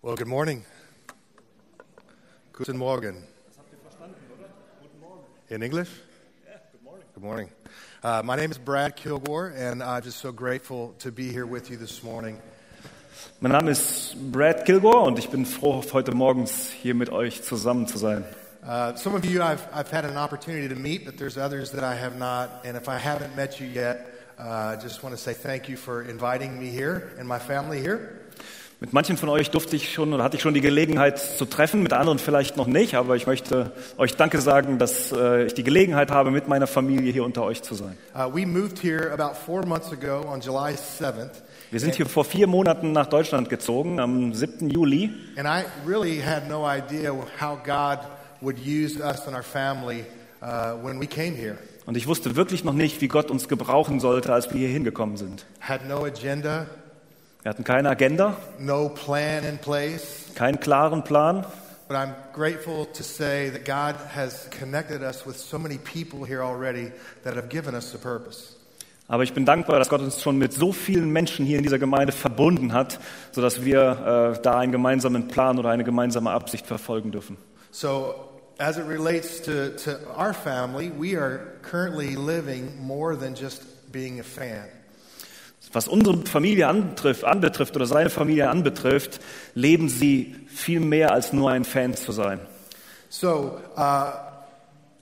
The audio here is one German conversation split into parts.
Well, good morning. Guten Morgen. In English? good morning. Good morning. Uh, my name is Brad Kilgore, and I'm just so grateful to be here with you this morning. Mein Name ist Brad Kilgore und ich bin froh, heute morgens hier mit euch zusammen zu sein. Uh, some of you I've, I've had an opportunity to meet, but there's others that I have not. And if I haven't met you yet, uh, I just want to say thank you for inviting me here and my family here. Mit manchen von euch durfte ich schon oder hatte ich schon die Gelegenheit zu treffen, mit anderen vielleicht noch nicht, aber ich möchte euch Danke sagen, dass äh, ich die Gelegenheit habe, mit meiner Familie hier unter euch zu sein. Uh, we moved here about four months ago on July 7th. Wir sind hier vor vier Monaten nach Deutschland gezogen, am 7. Juli. And I really had no idea how God would use us and our family uh, when we came here. Und ich wusste wirklich noch nicht, wie Gott uns gebrauchen sollte, als wir hier hingekommen sind. Had no agenda, Wir hatten keine Agenda, no plan in place. keinen klaren Plan. But I'm grateful to say that God has connected us with so many people here already that have given us a purpose. Aber ich bin dankbar, dass Gott uns schon mit so vielen Menschen hier in dieser Gemeinde verbunden hat, sodass wir äh, da einen gemeinsamen Plan oder eine gemeinsame Absicht verfolgen dürfen. So, as it relates to, to our family, we are currently living more than just being a fan. Was unsere Familie anbetrifft, anbetrifft oder seine Familie anbetrifft, leben sie viel mehr als nur ein Fan zu sein. So, uh,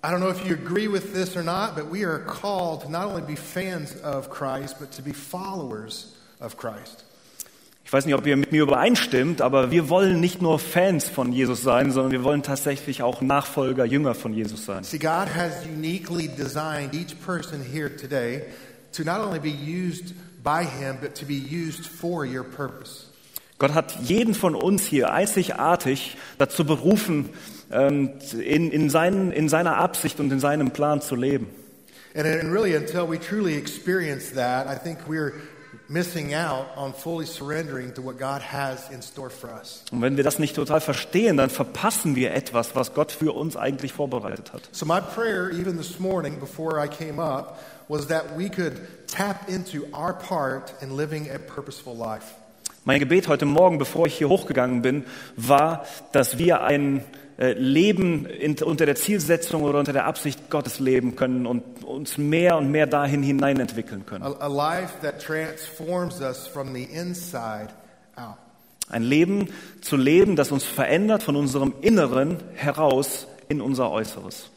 I don't know if you agree with this or not, but we are called to not only be fans of Christ, but to be followers of Christ. Ich weiß nicht, ob ihr mit mir übereinstimmt, aber wir wollen nicht nur Fans von Jesus sein, sondern wir wollen tatsächlich auch Nachfolger, Jünger von Jesus sein. See, God has uniquely designed each person here today to not only be used by Him, but to be used for your purpose. Gott hat jeden von uns hier einzigartig dazu berufen, ähm, in, in, seinen, in seiner Absicht und in seinem Plan zu leben. And, and really, until we truly experience that, I think we're missing out on fully surrendering to what God has in store for us. Und wenn wir das nicht total verstehen, dann verpassen wir etwas, was Gott für uns eigentlich vorbereitet hat. So, my prayer, even this morning before I came up, was that we could tap into our part in living a purposeful life. Mein Gebet heute Morgen, bevor ich hier hochgegangen bin, war, dass wir ein äh, Leben in, unter der Zielsetzung oder unter der Absicht Gottes leben können und uns mehr und mehr dahin hinein entwickeln können. A, a life that transforms us from the inside out. Ein Leben zu leben, das uns verändert von unserem Inneren heraus in unser Äußeres.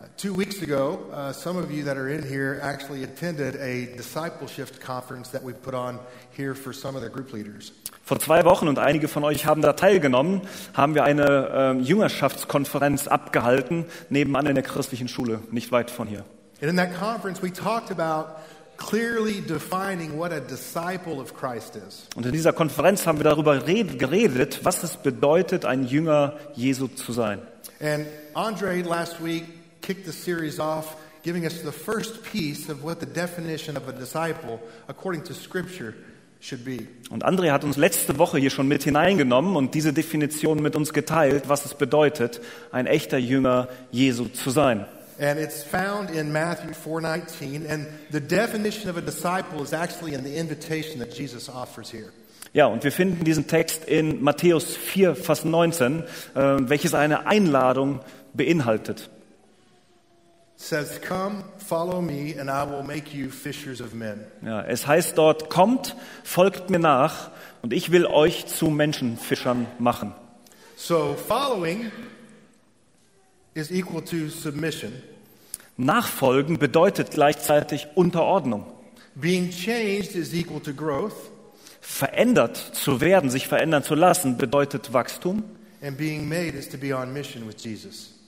Uh, two weeks ago, uh, some of you that are in here actually attended a discipleship conference that we put on here for some of the group leaders. Vor zwei Wochen, und einige von euch haben da teilgenommen, haben wir eine ähm, Jüngerschaftskonferenz abgehalten, nebenan in der christlichen Schule, nicht weit von hier. And in that conference, we talked about clearly defining what a disciple of Christ is. Und in dieser Konferenz haben wir darüber red, geredet, was es bedeutet, ein Jünger Jesu zu sein. And Andre last week kicked the series off, giving us the first piece of what the definition of a disciple, according to Scripture, should be. Und André hat uns letzte Woche hier schon mit hineingenommen und diese Definition mit uns geteilt, was es bedeutet, ein echter Jünger Jesu zu sein. And it's found in Matthew 4:19, and the definition of a disciple is actually in the invitation that Jesus offers here. Ja, und wir finden diesen Text in Matthäus 4, Vers 19, äh, welches eine Einladung beinhaltet. Says, "Come, follow me, and I will make you fishers of men." Ja, es heißt dort, kommt, folgt mir nach und ich will euch zu Menschenfischern machen. So, following is equal to submission. Nachfolgen bedeutet gleichzeitig Unterordnung. Being changed is equal to growth, Verändert zu werden, sich verändern zu lassen, bedeutet Wachstum. and being made is to be on mission with Jesus.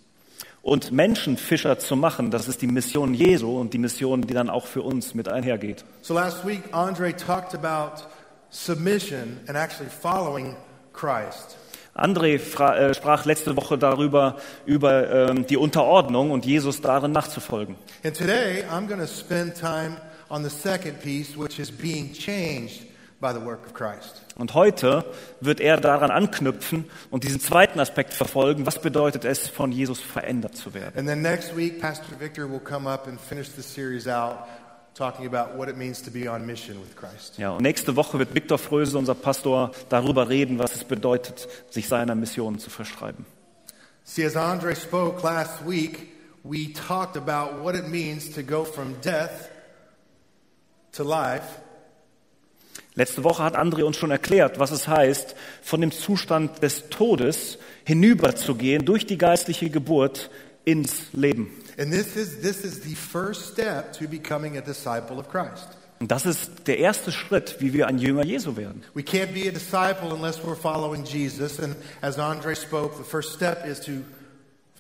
Und Menschenfischer zu machen, das ist die Mission Jesu und die Mission, die dann auch für uns mit einhergeht. So last week, Andre talked about submission and actually following Christ. André äh, sprach letzte Woche darüber, über ähm, die Unterordnung und Jesus darin nachzufolgen. And today, I'm going to spend time on the second piece, which is being changed Und heute wird er daran anknüpfen und diesen zweiten Aspekt verfolgen. Was bedeutet es, von Jesus verändert zu werden? And then next week, Pastor Victor will come up and finish the series out talking about what it means to be on mission with Christ. Ja, und nächste Woche wird Viktor Fröse, unser Pastor, darüber reden, was es bedeutet, sich seiner Mission zu verschreiben. See, as Andre spoke last week, we talked about what it means to go from death to life. Letzte Woche hat André uns schon erklärt, was es heißt, von dem Zustand des Todes hinüberzugehen durch die geistliche Geburt ins Leben. This is, this is. Und das ist der erste Schritt, wie wir ein Jünger Jesu werden. We can't be a disciple unless we're following Jesus. And as Andre spoke, the first step is to,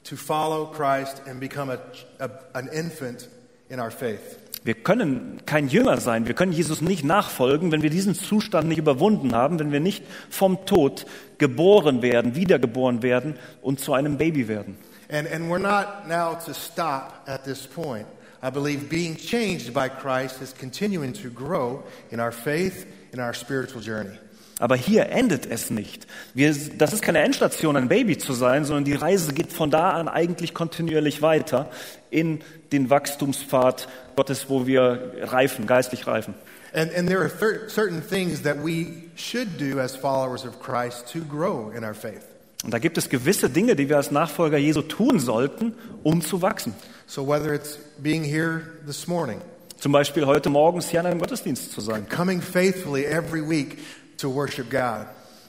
to follow Christ and become a, a, an infant in our faith. Wir können kein Jünger sein, wir können Jesus nicht nachfolgen, wenn wir diesen Zustand nicht überwunden haben, wenn wir nicht vom Tod geboren werden, wiedergeboren werden und zu einem Baby werden. And, and we're not now to stop at this point. I believe being changed by Christ is continuing to grow in our faith, in our spiritual journey. Aber hier endet es nicht. Wir, das ist keine Endstation, ein Baby zu sein, sondern die Reise geht von da an eigentlich kontinuierlich weiter in den Wachstumspfad Gottes, wo wir reifen, geistlich reifen. And, and there are certain things that we should do as followers of Christ to grow in our faith. Und da gibt es gewisse Dinge, die wir als Nachfolger Jesu tun sollten, um zu wachsen. So whether it's being here this morning, Zum Beispiel heute morgens hier an einem Gottesdienst zu sein. coming faithfully every week to worship God,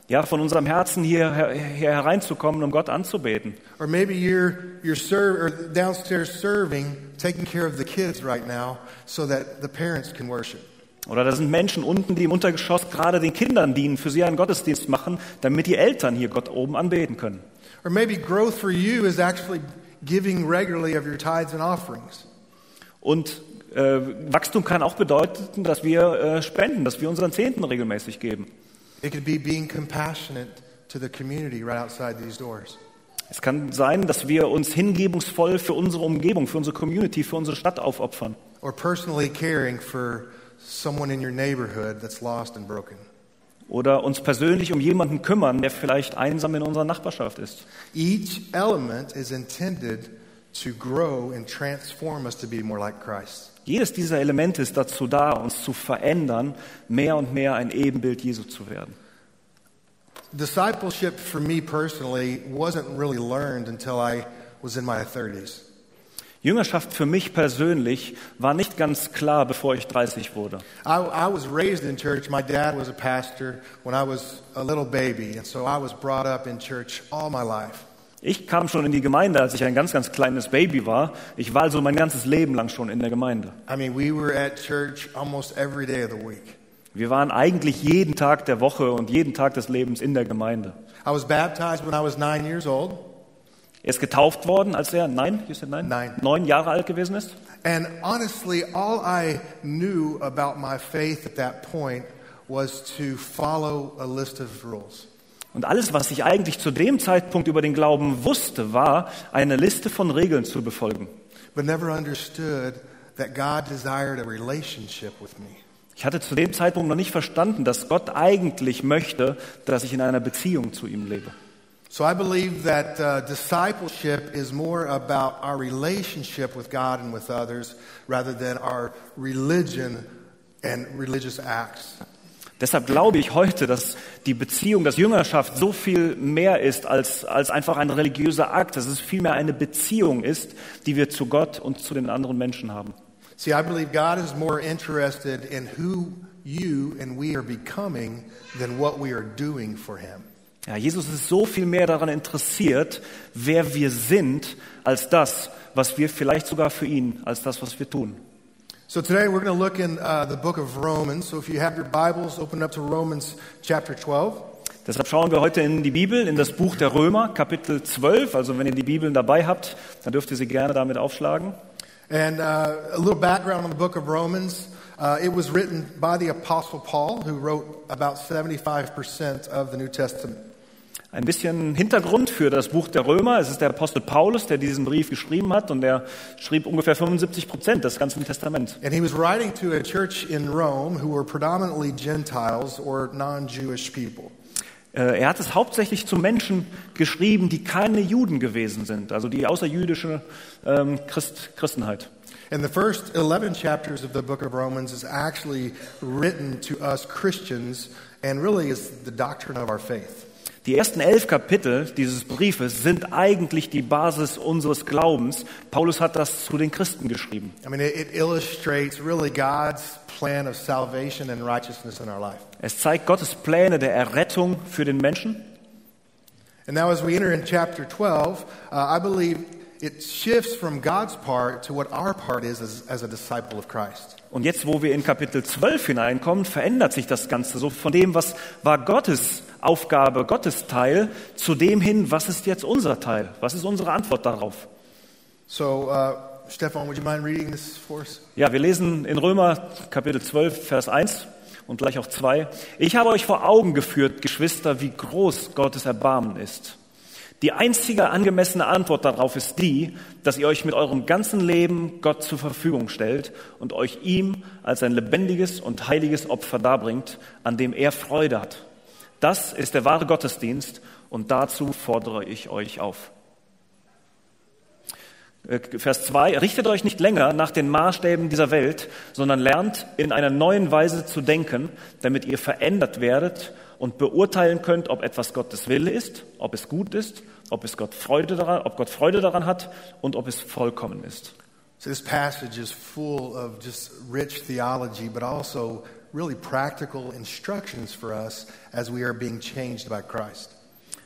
Ja, von unserem Herzen hier, hier hereinzukommen, um Gott anzubeten. or maybe you're you're ser- or downstairs serving, taking care of the kids right now, so that the parents can worship. Oder da sind Menschen unten, die im Untergeschoss gerade den Kindern dienen, für sie einen Gottesdienst machen, damit die Eltern hier Gott oben anbeten können. Or maybe growth for you is actually giving regularly of your tithes and offerings. Und äh, Wachstum kann auch bedeuten, dass wir äh, spenden, dass wir unseren Zehnten regelmäßig geben. It could be being compassionate to the community right outside these doors. Es kann sein, dass wir uns hingebungsvoll für unsere Umgebung, für unsere Community, für unsere Stadt aufopfern. Or personally caring for someone in your neighborhood that's lost and broken. Oder uns persönlich um jemanden kümmern, der vielleicht einsam in unserer Nachbarschaft ist. Each element is intended to grow and transform us to be more like Christ. Jedes dieser Elemente ist dazu da, uns zu verändern, mehr und mehr ein Ebenbild Jesu zu werden. Discipleship for me personally wasn't really learned until I was in my 30s. Jüngerschaft für mich persönlich war nicht ganz klar, bevor ich 30 wurde. I, I was raised in church. My dad was a pastor when I was a little baby, and so I was brought up in church all my life. Ich kam schon in die Gemeinde, als ich ein ganz, ganz kleines Baby war. Ich war also mein ganzes Leben lang schon in der Gemeinde. I mean, we were at church almost every day of the week. Wir waren eigentlich jeden Tag der Woche und jeden Tag des Lebens in der Gemeinde. I was baptized when I was nine years old, Er ist getauft worden, als er, nein, you said nein? Nein. neun Jahre alt gewesen ist. and honestly, all I knew about my faith at that point was to follow a list of rules. Und alles, was ich eigentlich zu dem Zeitpunkt über den Glauben wusste, war, eine Liste von Regeln zu befolgen. Ich hatte zu dem Zeitpunkt noch nicht verstanden, dass Gott eigentlich möchte, dass ich in einer Beziehung zu ihm lebe. So I believe that uh, discipleship is more about our relationship with God and with others rather than our religion and religious acts. Deshalb glaube ich heute, dass die Beziehung, dass Jüngerschaft so viel mehr ist als, als einfach ein religiöser Akt, dass es vielmehr eine Beziehung ist, die wir zu Gott und zu den anderen Menschen haben. See, I believe God is more interested in who you and we are becoming than what we are doing for Him. Ja, Jesus ist so viel mehr daran interessiert, wer wir sind, als das, was wir vielleicht sogar für ihn, als das, was wir tun. So today we're going to look in uh, the book of Romans. So if you have your Bibles, open up to Romans chapter 12. Deshalb schauen wir heute in die Bibel, in das Buch der Römer, Kapitel 12. Also wenn ihr die Bibeln dabei habt, dann dürft ihr sie gerne damit aufschlagen. And uh, a little background on the book of Romans. Uh, it was written by the Apostle Paul, who wrote about 75% of the New Testament. Ein bisschen Hintergrund für das Buch der Römer. Es ist der Apostel Paulus, der diesen Brief geschrieben hat und der schrieb ungefähr 75 Prozent des ganzen Testaments. And he was writing to a church in Rome who were predominantly Gentiles or non Jewish people. Äh, Er hat es hauptsächlich zu Menschen geschrieben, die keine Juden gewesen sind, also die außerjüdische ähm, Christ, Christenheit. And the first 11 chapters of the book of Romans is actually written to us Christians and really is the doctrine of our faith. Die ersten elf Kapitel dieses Briefes sind eigentlich die Basis unseres Glaubens. Paulus hat das zu den Christen geschrieben. I mean, it, it illustrates really God's plan of salvation and righteousness in our life. Es zeigt Gottes Pläne der Errettung für den Menschen. And now, as we enter in chapter 12, uh, I believe it shifts from God's part to what our part is as, as a disciple of Christ. Und jetzt, wo wir in Kapitel 12 hineinkommen, verändert sich das Ganze so von dem, was war Gottes Aufgabe, Gottes Teil, zu dem hin, was ist jetzt unser Teil? Was ist unsere Antwort darauf? So, uh, Stefan, would you mind reading this for us? Ja, wir lesen in Römer Kapitel 12, Vers 1 und gleich auch 2. Ich habe euch vor Augen geführt, Geschwister, wie groß Gottes Erbarmen ist. Die einzige angemessene Antwort darauf ist die, dass ihr euch mit eurem ganzen Leben Gott zur Verfügung stellt und euch ihm als ein lebendiges und heiliges Opfer darbringt, an dem er Freude hat. Das ist der wahre Gottesdienst und dazu fordere ich euch auf. Äh, Vers 2, richtet euch nicht länger nach den Maßstäben dieser Welt, sondern lernt in einer neuen Weise zu denken, damit ihr verändert werdet und beurteilen könnt, ob etwas Gottes Wille ist, ob es gut ist, ob es Gott Freude daran, ob Gott Freude daran hat und ob es vollkommen ist. So, this passage is full of just rich theology, but also really practical instructions for us as we are being changed by Christ.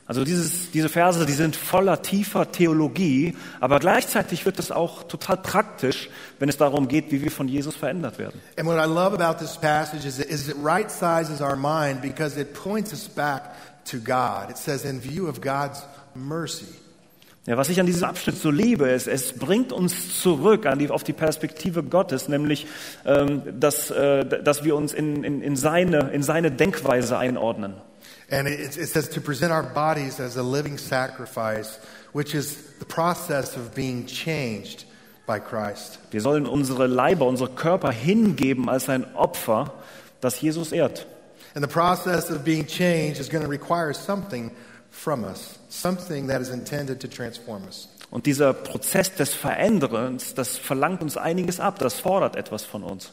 Also dieses, diese Verse, die sind voller tiefer Theologie, aber gleichzeitig wird es auch total praktisch, wenn es darum geht, wie wir von Jesus verändert werden. And what I love about this passage is, it- is it right sizes our mind because it points us back to God. It says, in view of God's mercy. Ja, was ich an diesem Abschnitt so liebe, ist, es bringt uns zurück an die, auf die Perspektive Gottes, nämlich, ähm, dass, äh, dass wir uns in, in, in, seine, in seine Denkweise einordnen. And it, it says to present our bodies as a living sacrifice, which is the process of being changed by Christ. Wir sollen unsere Leiber, unsere Körper hingeben als ein Opfer, das Jesus ehrt. And the process of being changed is going to require something from us, something that is intended to transform us. Und dieser Prozess des Veränderns, das verlangt uns einiges ab, das fordert etwas von uns.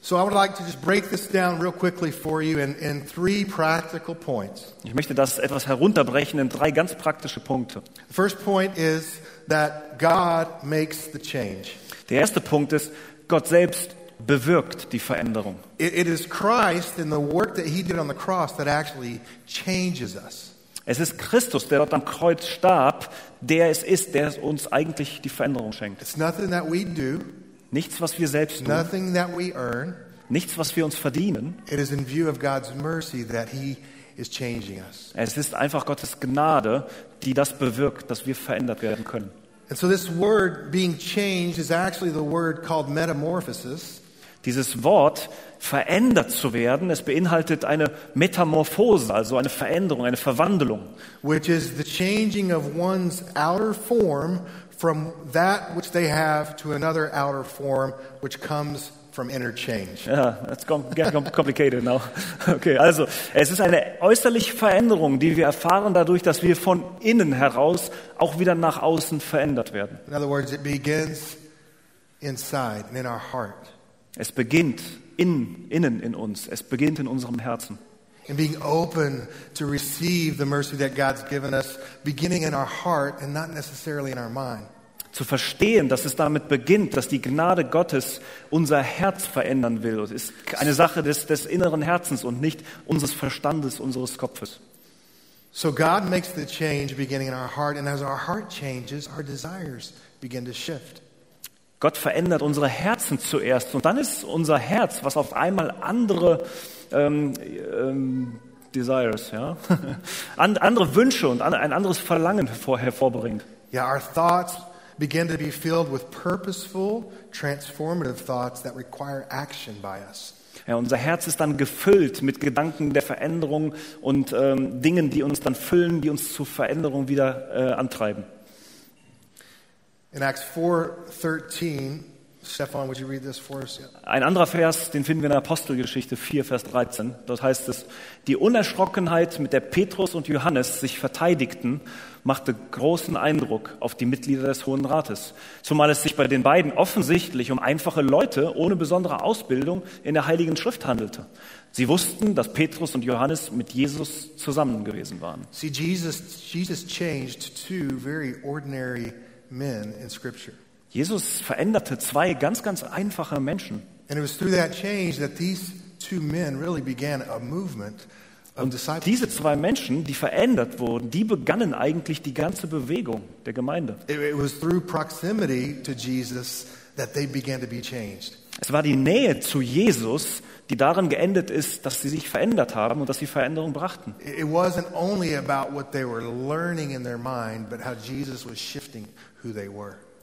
So I would like to just break this down real quickly for you in, in three practical points. Ich möchte das etwas herunterbrechen in drei ganz praktische Punkte. The first point is that God makes the change. Der erste Punkt ist, Gott selbst bewirkt die Veränderung. It, it is Christ and the work that He did on the cross that actually changes us. Es ist Christus, der dort am Kreuz starb, der es ist, der uns eigentlich die Veränderung schenkt. It's nothing that we do, Nichts, was wir selbst tun, nothing that we earn. nichts, was wir uns verdienen. It is in view of God's mercy that He is changing us. Es ist einfach Gottes Gnade, die das bewirkt, dass wir verändert werden können. And so, this word being changed is actually the word called metamorphosis. Dieses Wort verändert zu werden, es beinhaltet eine Metamorphose, also eine Veränderung, eine Verwandlung. which is the changing of one's outer form from that which they have to another outer form, which comes from inner change. Ja, that's complicated now. Okay, also es ist eine äußerliche Veränderung, die wir erfahren dadurch, dass wir von innen heraus auch wieder nach außen verändert werden. In other words, it begins inside and in our heart. Es beginnt in, innen in uns, es beginnt in unserem Herzen. And being open to receive the mercy that God's given us, beginning in our heart and not necessarily in our mind. Zu verstehen, dass es damit beginnt, dass die Gnade Gottes unser Herz verändern will. Es ist eine Sache des, des inneren Herzens und nicht unseres Verstandes, unseres Kopfes. So God makes the change beginning in our heart, and as our heart changes, our desires begin to shift. Gott verändert unsere Herzen zuerst und dann ist unser Herz, was auf einmal andere ähm, ähm, Desires, ja, An, andere Wünsche und ein anderes Verlangen hervor, hervorbringt. Yeah, our thoughts begin to be filled with purposeful, transformative thoughts that require action by us. Ja, unser Herz ist dann gefüllt mit Gedanken der Veränderung und ähm, Dingen, die uns dann füllen, die uns zur Veränderung wieder äh, antreiben. In Acts 4:13, Stefan, would you read this for us? Ein anderer Vers, den finden wir in der Apostelgeschichte 4, Vers 13. Dort heißt es, die Unerschrockenheit, mit der Petrus und Johannes sich verteidigten, machte großen Eindruck auf die Mitglieder des Hohen Rates. Zumal es sich bei den beiden offensichtlich um einfache Leute ohne besondere Ausbildung in der Heiligen Schrift handelte. Sie wussten, dass Petrus und Johannes mit Jesus zusammen gewesen waren. See, Jesus, Jesus changed two very ordinary men in Scripture. Jesus veränderte zwei ganz, ganz einfache Menschen. And it was through that change that these two men really began a movement of discipleship. Diese zwei Menschen, die verändert wurden, die begannen eigentlich die ganze Bewegung der Gemeinde. It, it was through proximity to Jesus that they began to be changed. Es war die Nähe zu Jesus, die darin geendet ist, dass sie sich verändert haben und dass sie Veränderung brachten. It it wasn't only about what they were learning in their mind, but how Jesus was shifting who they were.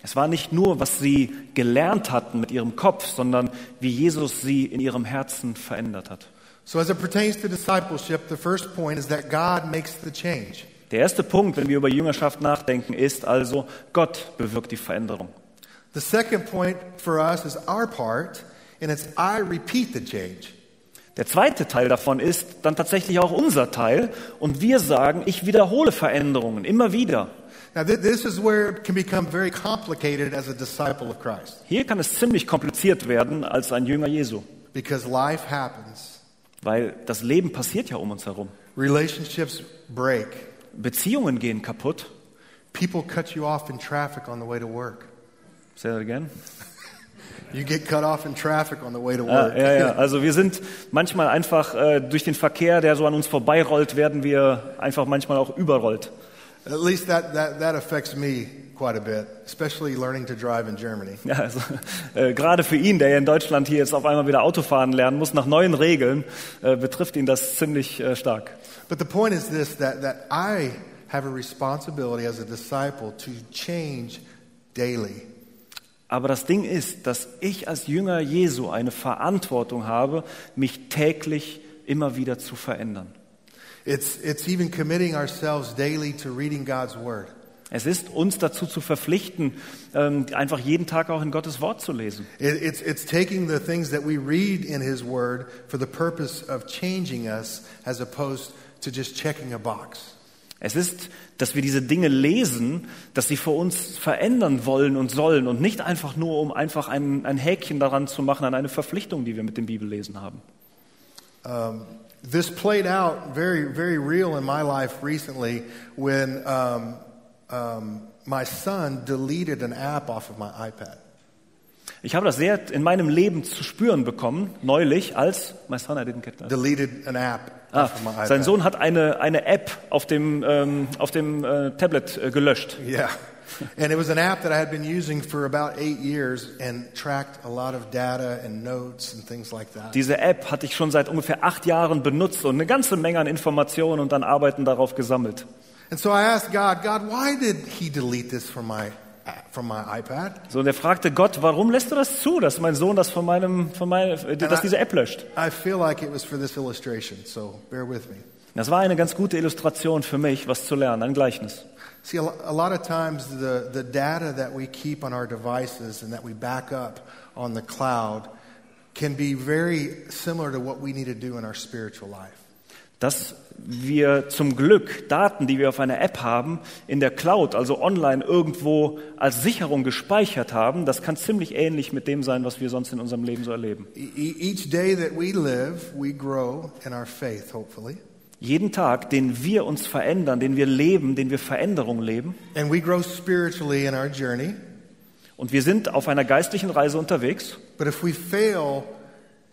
Es war nicht nur, was sie gelernt hatten mit ihrem Kopf, sondern wie Jesus sie in ihrem Herzen verändert hat. So, as it pertains to discipleship, the first point is that God makes the change. Der erste Punkt, wenn wir über Jüngerschaft nachdenken, ist also, Gott bewirkt die Veränderung. The second point for us is our part, and it's I repeat the change. Der zweite Teil davon ist dann tatsächlich auch unser Teil und wir sagen, ich wiederhole Veränderungen immer wieder. Now, th- this is where it can become very complicated as a disciple of Christ Hier kann es ziemlich kompliziert werden als ein Jünger Jesu, because life happens, weil das Leben passiert ja um uns herum. relationships break, Beziehungen gehen kaputt. people cut you off in traffic on the way to work. Say that again. You get cut off in traffic on the way to Ja, work. ja, ja. Also wir sind manchmal einfach äh, durch den Verkehr, der so an uns vorbeirollt, werden wir einfach manchmal auch überrollt. At least that, that, that affects me quite a bit, especially learning to drive in Germany. Ja, also, äh, gerade für ihn, der ja in Deutschland hier jetzt auf einmal wieder Autofahren lernen muss, nach neuen Regeln, äh, betrifft ihn das ziemlich äh, stark. But the point is this that, that I have a responsibility as a disciple to change daily. Aber das Ding ist, dass ich als Jünger Jesu eine Verantwortung habe, mich täglich immer wieder zu verändern. It's, it's even committing ourselves daily to reading God's Word. Es ist uns dazu zu verpflichten, ähm, einfach jeden Tag auch in Gottes Wort zu lesen. It, it's, it's taking the things that we read in His Word for the purpose of changing us as opposed to just checking a box. Es ist, dass wir diese Dinge lesen, dass sie für uns verändern wollen und sollen und nicht einfach nur, um einfach ein, ein Häkchen daran zu machen an eine Verpflichtung, die wir mit dem Bibellesen haben. Um, this played out very, very real in my life recently when um, um, my son deleted an app off of my iPad. Ich habe das sehr in meinem Leben zu spüren bekommen, neulich, als, my son, I didn't get that. Deleted an app Ah, sein Sohn hat eine, eine App auf dem, ähm, auf dem äh, Tablet äh, gelöscht. Yeah. And it was an app that I had been using for about eight years and tracked a lot of data and notes and things like that. Diese App hatte ich schon seit ungefähr acht Jahren benutzt und eine ganze Menge an Informationen und an Arbeiten darauf gesammelt. And so I asked God, God, why did he delete this from my, from my iPad? So, und er fragte Gott, warum lässt du das zu, dass mein Sohn das von meinem, von meinem, äh, dass diese App löscht? I feel like it was for this illustration, so bear with me. Das war eine ganz gute Illustration für mich, was zu lernen, ein Gleichnis. See, a lo- a lot of times the, the data that we keep on our devices and that we back up on the cloud can be very similar to what we need to do in our spiritual life. Dass wir zum Glück Daten, die wir auf einer App haben, in der Cloud, also online irgendwo als Sicherung gespeichert haben, das kann ziemlich ähnlich mit dem sein, was wir sonst in unserem Leben so erleben. E- e- Each day that we live, we grow in our faith, hopefully. Jeden Tag, den wir uns verändern, den wir leben, den wir Veränderung leben, And we grow spiritually in our journey. und wir sind auf einer geistlichen Reise unterwegs, But if we fail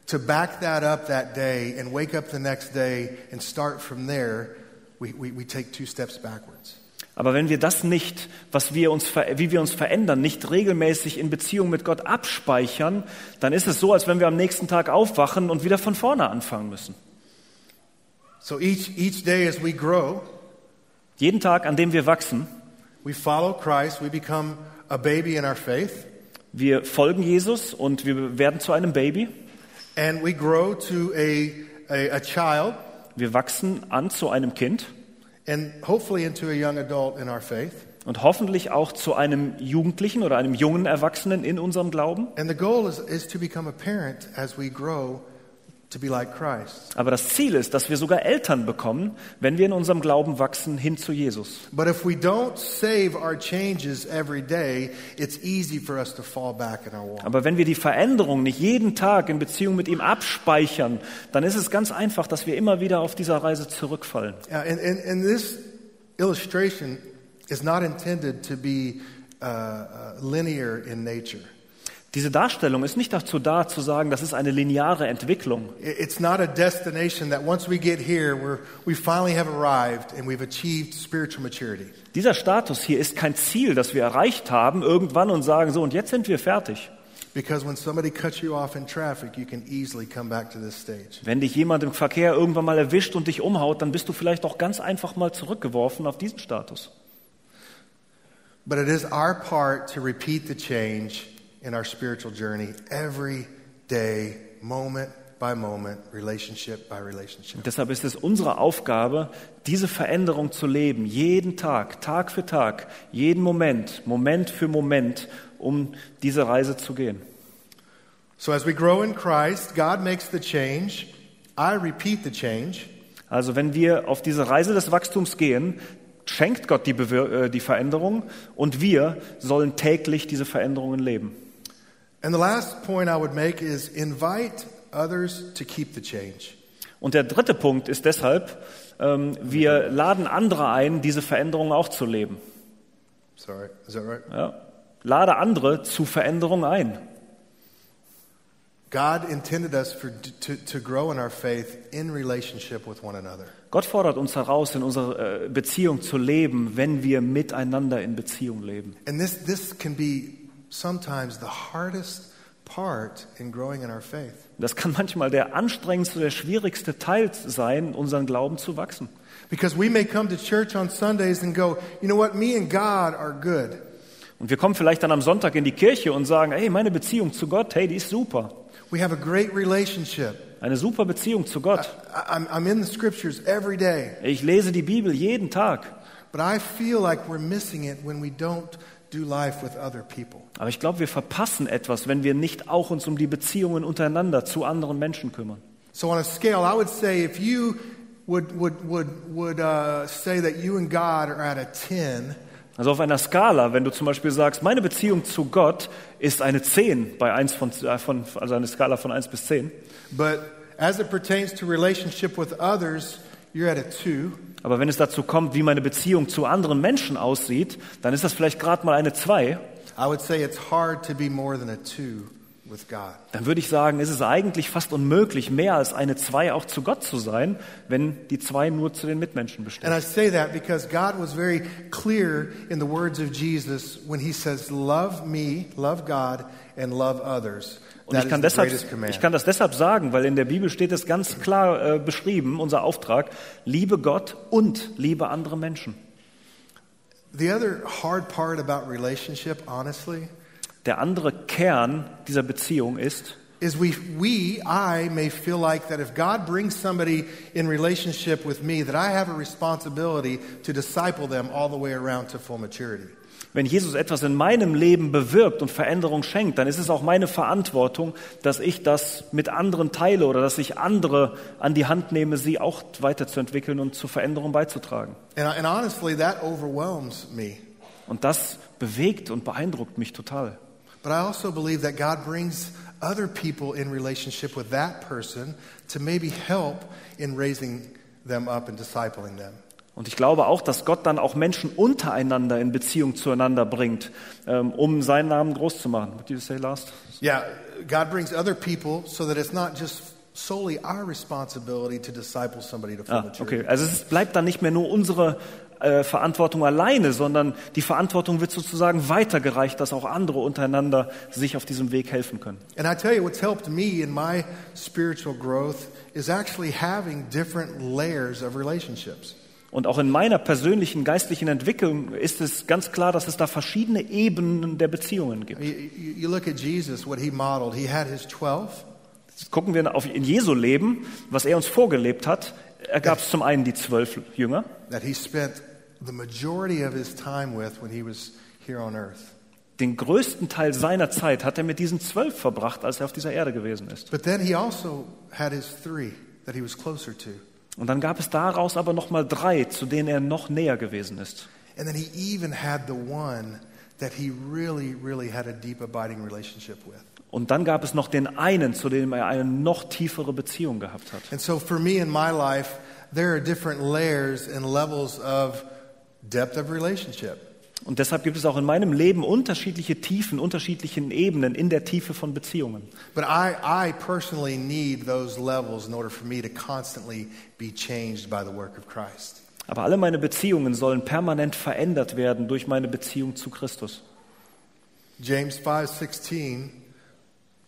to back that up that day and wake up the next day and start from there, we, we, we take two steps backwards. aber wenn wir das nicht, was wir uns, wie wir uns verändern, nicht regelmäßig in Beziehung mit Gott abspeichern, dann ist es so, als wenn wir am nächsten Tag aufwachen und wieder von vorne anfangen müssen. So each, each day as we grow, Jeden Tag, an dem wir wachsen, we follow Christ, we become a baby in our faith, wir folgen Jesus und wir werden zu einem Baby. and we grow to a, a, a child, Wir wachsen an zu einem Kind and hopefully into a young adult in our faith. und hoffentlich auch zu einem Jugendlichen oder einem jungen Erwachsenen in unserem Glauben. And the goal is, is to become a parent as we grow Aber das Ziel ist, dass wir sogar Eltern bekommen, wenn wir in unserem Glauben wachsen hin zu Jesus. But if we don't save our changes every day, it's easy for us to fall back in our walk. Aber wenn wir die Veränderung nicht jeden Tag in Beziehung mit ihm abspeichern, dann ist es ganz einfach, dass wir immer wieder auf dieser Reise zurückfallen. Yeah, and, and, and this illustration is not intended to be uh, uh, linear in nature. Diese Darstellung ist nicht dazu da, zu sagen, das ist eine lineare Entwicklung. It- It's not a destination that once we get here, we're, we finally have arrived and we've achieved spiritual maturity. Dieser Status hier ist kein Ziel, das wir erreicht haben irgendwann und sagen, so und jetzt sind wir fertig. Because when somebody cuts you off in traffic, you can easily come back to this stage. Wenn dich jemand im Verkehr irgendwann mal erwischt und dich umhaut, dann bist du vielleicht auch ganz einfach mal zurückgeworfen auf diesen Status. But it is our part to repeat the change in our spiritual journey every day, moment by moment, relationship by relationship. Und deshalb ist es unsere Aufgabe, diese Veränderung zu leben, jeden Tag, Tag für Tag, jeden Moment, Moment für Moment, um diese Reise zu gehen. So as we grow in Christ, God makes the change. I repeat the change. Also wenn wir auf diese Reise des Wachstums gehen, schenkt Gott die, Bewir äh, die Veränderung und wir sollen täglich diese Veränderungen leben. And the last point I would make is invite others to keep the change. Und der dritte Punkt ist deshalb, ähm, wir laden andere ein, diese Veränderung auch zu leben. Sorry, is that right? Ja? Lade andere zu Veränderung ein. God intended us for, to, to grow in our faith in relationship with one another. Gott fordert uns heraus, in unserer äh, Beziehung zu leben, wenn wir miteinander in Beziehung leben. And this, this can be sometimes the hardest part in growing in our faith. Das kann manchmal der anstrengendste, der schwierigste Teil sein, unseren Glauben zu wachsen. Because we may come to church on Sundays and go, you know what, me and God are good. Und wir kommen vielleicht dann am Sonntag in die Kirche und sagen, hey, meine Beziehung zu Gott, hey, die ist super. We have a great relationship. Eine super Beziehung zu Gott. I, I'm, I'm in the scriptures every day. Ich lese die Bibel jeden Tag. But I feel like we're missing it when we don't do life with other people. Aber ich glaube, wir verpassen etwas, wenn wir nicht auch uns um die Beziehungen untereinander zu anderen Menschen kümmern. So on a scale, I would say if you would, would, would, would uh, say that you and God are at a 10, Also auf einer Skala, wenn du zum Beispiel sagst, meine Beziehung zu Gott ist eine 10 bei 1 von, äh, von also eine Skala von 1 bis 10. but as it pertains to relationship with others, you're at a 2. Aber wenn es dazu kommt, wie meine Beziehung zu anderen Menschen aussieht, dann ist das vielleicht gerade mal eine 2. I would say it's hard to be more than a 2 with God. Dann würde ich sagen, ist es eigentlich fast unmöglich, mehr als eine 2 auch zu Gott zu sein, wenn die 2 nur zu den Mitmenschen And besteht. I say that because God was very clear in the words of Jesus when he says, Love me, love God, and love others. Und ich kann, deshalb, ich kann das deshalb sagen, weil in der Bibel steht es ganz klar äh, beschrieben, unser Auftrag, liebe Gott und liebe andere Menschen. The other hard part about relationship, honestly, Der andere Kern dieser Beziehung ist, is we, we, I may feel like that if God brings somebody in relationship with me, that I have a responsibility to disciple them all the way around to full maturity. Wenn Jesus etwas in meinem Leben bewirkt und Veränderung schenkt, dann ist es auch meine Verantwortung, dass ich das mit anderen teile oder dass ich andere an die Hand nehme, sie auch weiterzuentwickeln und zur Veränderung beizutragen. And, and honestly, that overwhelms me. Und das bewegt und beeindruckt mich total. But I also believe that God brings other people in relationship with that person to maybe help in raising them up and discipling them. Und ich glaube auch, dass Gott dann auch Menschen untereinander in Beziehung zueinander bringt, ähm, um seinen Namen groß zu machen. What did you say last? Yeah, God brings other people so that it's not just solely our responsibility to disciple somebody to Ah, okay. Also es bleibt dann nicht mehr nur unsere äh, Verantwortung alleine, sondern die Verantwortung wird sozusagen weitergereicht, dass auch andere untereinander sich auf diesem Weg helfen können. And I tell you, what's helped me in my spiritual growth is actually having different layers of relationships. Und auch in meiner persönlichen geistlichen Entwicklung ist es ganz klar, dass es da verschiedene Ebenen der Beziehungen gibt. You, you you look at Jesus, what he modeled. He had his 12, Jetzt gucken wir auf in Jesu Leben, was er uns vorgelebt hat. Er gab es zum einen die zwölf Jünger, that he spent the majority of his time with when he was here on earth. Den größten Teil seiner Zeit hat er mit diesen zwölf verbracht, als er auf dieser Erde gewesen ist. But then he also had his three that he was closer to. Und dann gab es daraus aber noch mal drei, zu denen er noch näher gewesen ist. And then he even had the one that he really, really had a deep abiding relationship with. Und dann gab es noch den einen, zu dem er eine noch tiefere Beziehung gehabt hat. And so for me in my life, there are different layers and levels of depth of relationship. Und deshalb gibt es auch in meinem Leben unterschiedliche Tiefen, unterschiedlichen Ebenen in der Tiefe von Beziehungen. But I, I personally need those levels in order for me to constantly be changed by the work of Christ. Aber alle meine Beziehungen sollen permanent verändert werden durch meine Beziehung zu Christus. James 5:16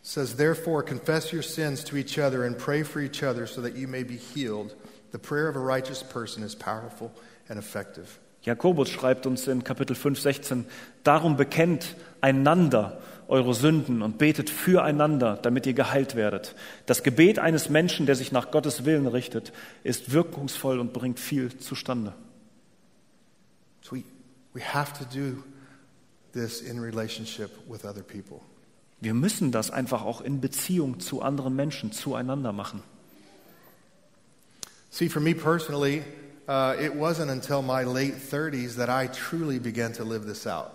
says therefore confess your sins to each other and pray for each other so that you may be healed. The prayer of a righteous person is powerful and effective. Jakobus schreibt uns in Kapitel 5, 16, darum bekennt einander eure Sünden und betet füreinander, damit ihr geheilt werdet. Das Gebet eines Menschen, der sich nach Gottes Willen richtet, ist wirkungsvoll und bringt viel zustande. So we, we have to do this in relationship with other people. Wir müssen das einfach auch in Beziehung zu anderen Menschen, zueinander machen. See, for me personally, uh, it wasn't until my late 30s that I truly began to live this out.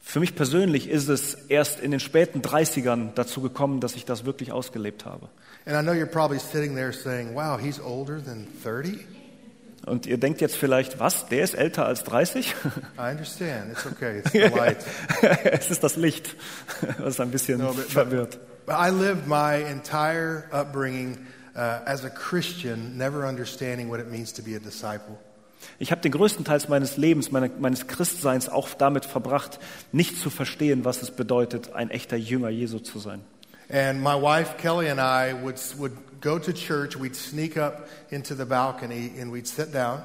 Für mich persönlich ist es erst in den späten 30ern dazu gekommen, dass ich das wirklich ausgelebt habe. And I know you're probably sitting there saying, wow, he's older than 30? Und ihr denkt jetzt vielleicht, was, der ist älter als 30? I understand. It's okay. It's the light. es ist das Licht, was ein bisschen No, but- but- verwirrt. But I lived my entire upbringing uh, as a Christian, never understanding what it means to be a disciple. Ich habe den größten Teil meines Lebens, meine, meines Christseins auch damit verbracht, nicht zu verstehen, was es bedeutet, ein echter Jünger Jesu zu sein. And my wife Kelly and I would, would go to church, we'd sneak up into the balcony and we'd sit down.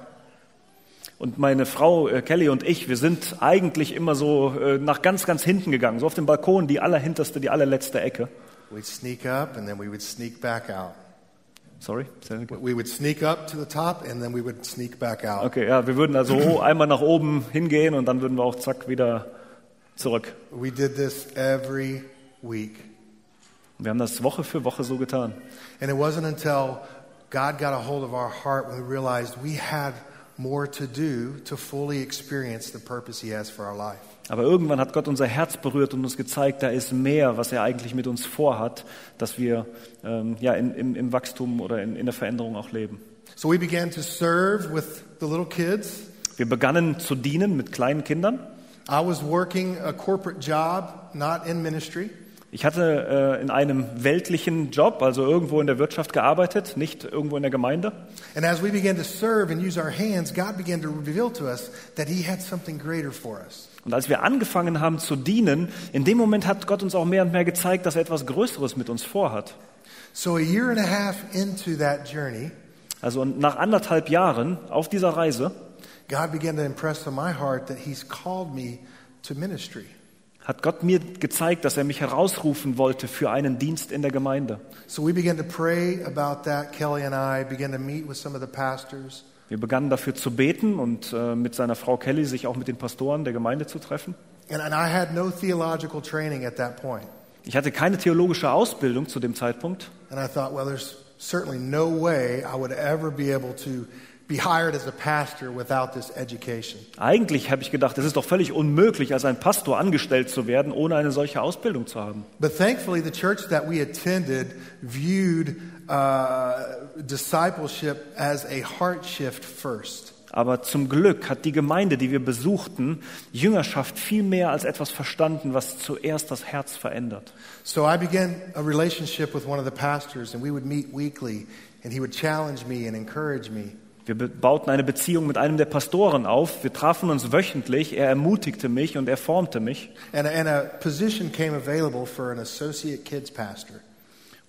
Und meine Frau äh, Kelly und ich, wir sind eigentlich immer so äh, nach ganz, ganz hinten gegangen, so auf dem Balkon, die allerhinterste, die allerletzte Ecke. We'd sneak up and then we would sneak back out. Sorry? We would sneak up to the top and then we would sneak back out. Okay, ja, wir würden also einmal nach oben hingehen und dann würden wir auch zack wieder zurück. We did this every week. Wir haben das Woche für Woche so getan. And it wasn't until God got a hold of our heart when we realized we had more to do to fully experience the purpose He has for our life. Aber irgendwann hat Gott unser Herz berührt und uns gezeigt, da ist mehr, was er eigentlich mit uns vorhat, dass wir ähm, ja, in, im, im Wachstum oder in, in der Veränderung auch leben. So we began to serve with the little kids. Wir begannen zu dienen mit kleinen Kindern. I was working a corporate job, not in ministry. Ich hatte äh, in einem weltlichen Job, also irgendwo in der Wirtschaft gearbeitet, nicht irgendwo in der Gemeinde. And as we began to serve and use our hands, God began to reveal to us Und als wir angefangen haben zu dienen, in dem Moment hat Gott uns auch mehr und mehr gezeigt, dass er etwas Größeres mit uns vorhat. So a year and a half into that journey, Also nach anderthalb Jahren auf dieser Reise God began to impress on my heart that He's called me to ministry. hat Gott mir gezeigt, dass er mich herausrufen wollte für einen Dienst in der Gemeinde. So we began to pray about that. Kelly and I began to meet with some of the pastors. Wir begannen dafür zu beten und äh, mit seiner Frau Kelly sich auch mit den Pastoren der Gemeinde zu treffen. And, and I had no theological training at that point. Ich hatte keine theologische Ausbildung zu dem Zeitpunkt. And I thought, well, there's certainly no way I would ever be able to be hired as a pastor without this education. Eigentlich habe ich gedacht, es ist doch völlig unmöglich, als ein Pastor angestellt zu werden, ohne eine solche Ausbildung zu haben. But thankfully, the church that we attended viewed uh, discipleship as a heart shift first. Aber zum Glück hat die Gemeinde, die wir besuchten, Jüngerschaft viel mehr als etwas verstanden, was zuerst das Herz verändert. So I began a relationship with one of the pastors, and we would meet weekly, and he would challenge me and encourage me. Wir bauten eine Beziehung mit einem der Pastoren auf. Wir trafen uns wöchentlich. Er ermutigte mich und er formte mich. And a, and a position came available for an associate kids pastor.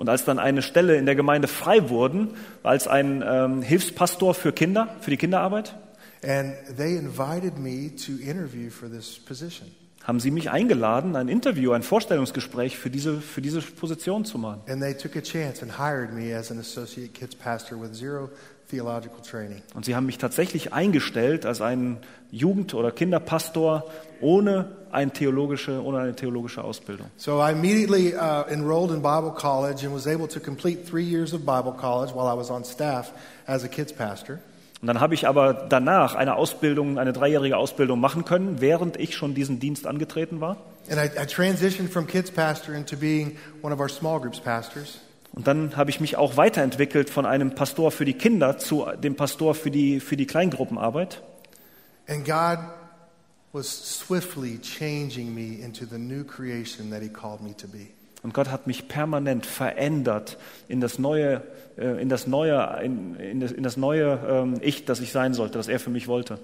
Und als dann eine Stelle in der Gemeinde frei wurden, als ein ähm, Hilfspastor für Kinder, für die Kinderarbeit, And they invited me to interview for this position. haben sie mich eingeladen, ein Interview, ein Vorstellungsgespräch für diese, für diese Position zu machen. And they took a chance and hired me as an associate kids pastor with zero. Und sie haben mich tatsächlich eingestellt als einen Jugend- oder Kinderpastor ohne eine theologische, ohne eine theologische Ausbildung. So I immediately uh, enrolled in Bible college and was able to complete three years of Bible college while I was on staff as a kids pastor. Und dann habe ich aber danach eine Ausbildung, eine dreijährige Ausbildung machen können, während ich schon diesen Dienst angetreten war. And I, I transitioned from kids pastor into being one of our small groups pastors. Und dann habe ich mich auch weiterentwickelt von einem Pastor für die Kinder zu dem Pastor für die, für die Kleingruppenarbeit. And God was swiftly changing me into the new creation that He called me to be. Und Gott hat mich permanent verändert in das neue, äh, in das neue, in, in das, in das neue ähm, Ich, das ich sein sollte, das er für mich wollte.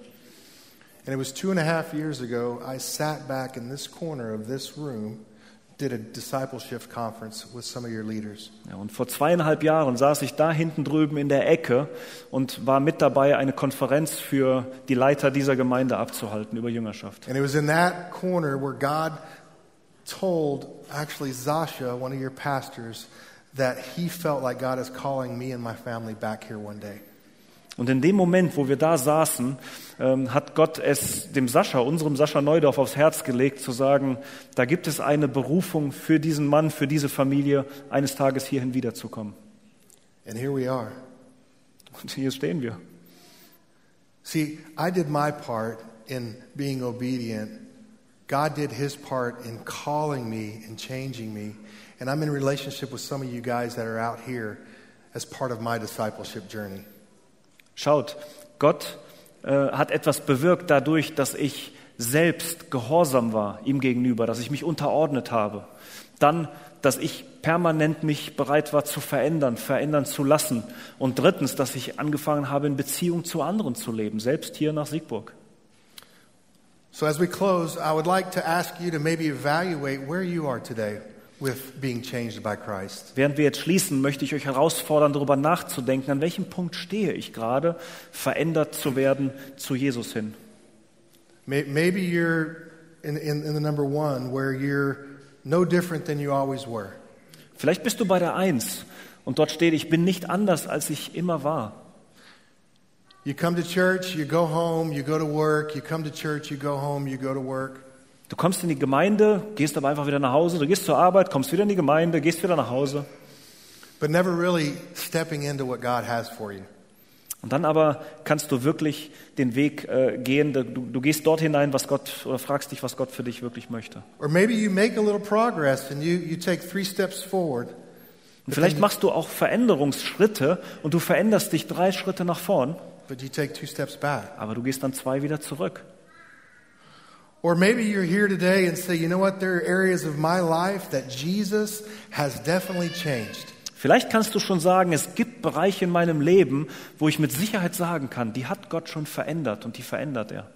And it was two and a half years ago, I sat back in this corner of this room, did a discipleship conference with some of your leaders. Ja, und vor zweieinhalb Jahren saß ich da hinten drüben in der Ecke und war mit dabei, eine Konferenz für die Leiter dieser Gemeinde abzuhalten über Jüngerschaft. And it was in that corner where God told actually Zasha, one of your pastors, that he felt like God is calling me and my family back here one day. Und in dem Moment, wo wir da saßen, ähm, hat Gott es dem Sascha, unserem Sascha Neudorf, aufs Herz gelegt, zu sagen, da gibt es eine Berufung für diesen Mann, für diese Familie, eines Tages hierhin wiederzukommen. And here we are. Und hier stehen wir. See, I did my part in being obedient. God did his part in calling me and changing me. And I'm in relationship with some of you guys that are out here as part of my discipleship journey. Schaut, Gott äh, hat etwas bewirkt dadurch, dass ich selbst gehorsam war ihm gegenüber, dass ich mich unterordnet habe. Dann, dass ich permanent mich bereit war zu verändern, verändern zu lassen. Und drittens, dass ich angefangen habe, in Beziehung zu anderen zu leben, selbst hier nach Siegburg. So as we close, I would like to ask you to maybe evaluate where you are today with being changed by Christ. Während wir jetzt schließen, möchte ich euch herausfordern, darüber nachzudenken, an welchem Punkt stehe ich gerade, verändert zu werden zu Jesus hin. May- Maybe you're in, in, in the number one where you're no different than you always were. Vielleicht bist du bei der Eins und dort steht, ich bin nicht anders, als ich immer war. You come to church, you go home, you go to work, you come to church, you go home, you go to work. Du kommst in die Gemeinde, gehst aber einfach wieder nach Hause, du gehst zur Arbeit, kommst wieder in die Gemeinde, gehst wieder nach Hause. but never really stepping into what God has for you. Und dann aber kannst du wirklich den Weg äh, gehen, du, du gehst dort hinein, was Gott, oder fragst dich, was Gott für dich wirklich möchte. Or maybe you make a little progress and you, you take three steps forward, Und vielleicht machst du auch Veränderungsschritte und du veränderst dich drei Schritte nach vorn, but you take two steps back. aber du gehst dann zwei wieder zurück. Or maybe you're here today and say, you know what, there are areas of my life that Jesus has definitely changed. Vielleicht kannst du schon sagen, es gibt Bereiche in meinem Leben, wo ich mit Sicherheit sagen kann, die hat Gott schon verändert und die verändert er.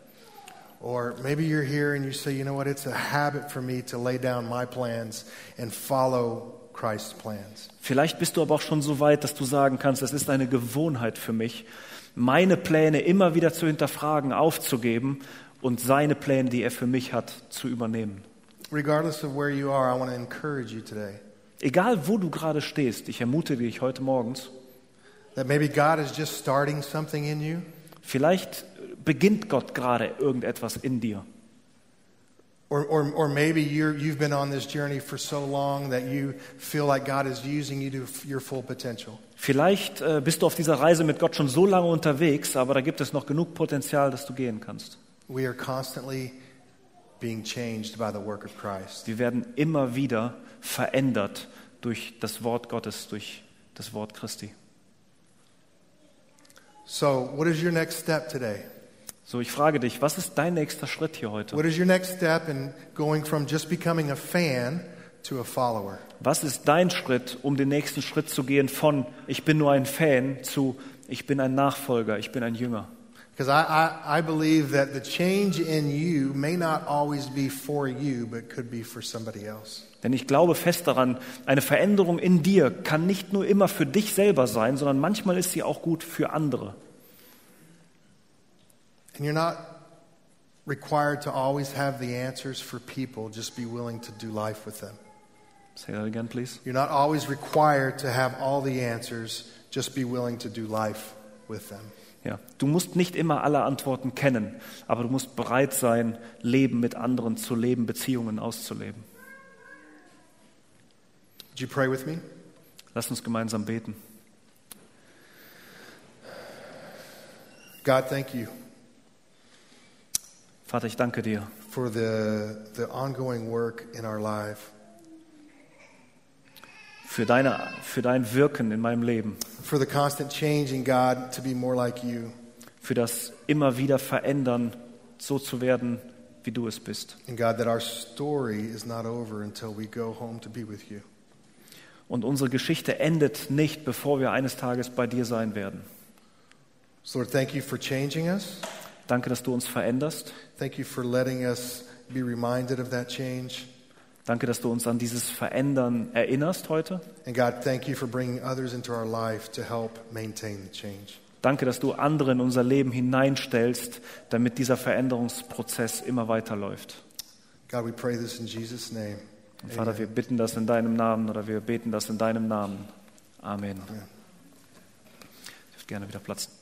Or maybe you're here and you say, you know what, it's a habit for me to lay down my plans and follow Christ's plans. Vielleicht bist du aber auch schon so weit, dass du sagen kannst, es ist eine Gewohnheit für mich, meine Pläne immer wieder zu hinterfragen, aufzugeben und seine Pläne, die er für mich hat, zu übernehmen. Regardless of where you are, I want to encourage you today Egal wo du gerade stehst, ich ermutige dich heute morgens, that maybe God is just starting something in you. vielleicht beginnt Gott gerade irgendetwas in dir. Or, or, or maybe you're, you've been on this journey for so long that you feel like God is using you to your full potential. Vielleicht äh, bist du auf dieser Reise mit Gott schon so lange unterwegs, aber da gibt es noch genug Potenzial, dass du gehen kannst. We are constantly being changed by the work of Christ. Wir werden immer wieder verändert durch das Wort Gottes, durch das Wort Christi. So, what is your next step today? So, ich frage dich, was ist dein nächster Schritt hier heute? What is your next step in going from just becoming a fan to a follower? Was ist dein Schritt, um den nächsten Schritt zu gehen von ich bin nur ein Fan zu ich bin ein Nachfolger, ich bin ein Jünger? Because I, I, I believe that the change in you may not always be for you, but could be for somebody else. Denn ich glaube fest daran, eine Veränderung in dir kann nicht nur immer für dich selber sein, sondern manchmal ist sie auch gut für andere. And you're not required to always have the answers for people. Just be willing to do life with them. Say that again, please. You're not always required to have all the answers. Just be willing to do life with them. Ja, du musst nicht immer alle Antworten kennen, aber du musst bereit sein, Leben mit anderen zu leben, Beziehungen auszuleben. Would you pray with me? Lass uns gemeinsam beten. God, thank you Vater, ich danke dir for the, the ongoing work in our life, für, deine, für dein Wirken in meinem Leben, for the constant changing, God, to be more like you. für das immer wieder Verändern, so zu werden, wie du es bist. And God, that our story is not over until we go home to be with you. Und unsere Geschichte endet nicht, bevor wir eines Tages bei dir sein werden. So, Lord, thank you for changing us. Danke, dass du uns veränderst. Thank you for letting us be reminded of that change. Danke, dass du uns an dieses Verändern erinnerst heute. And God, thank you for bringing others into our life to help maintain the change. Danke, dass du andere in unser Leben hineinstellst, damit dieser Veränderungsprozess immer weiterläuft. God, we pray this in Jesus' name. Und Vater, Amen. wir bitten das in deinem Namen oder wir beten das in deinem Namen. Amen. Amen. Ihr dürft gerne wieder platzen.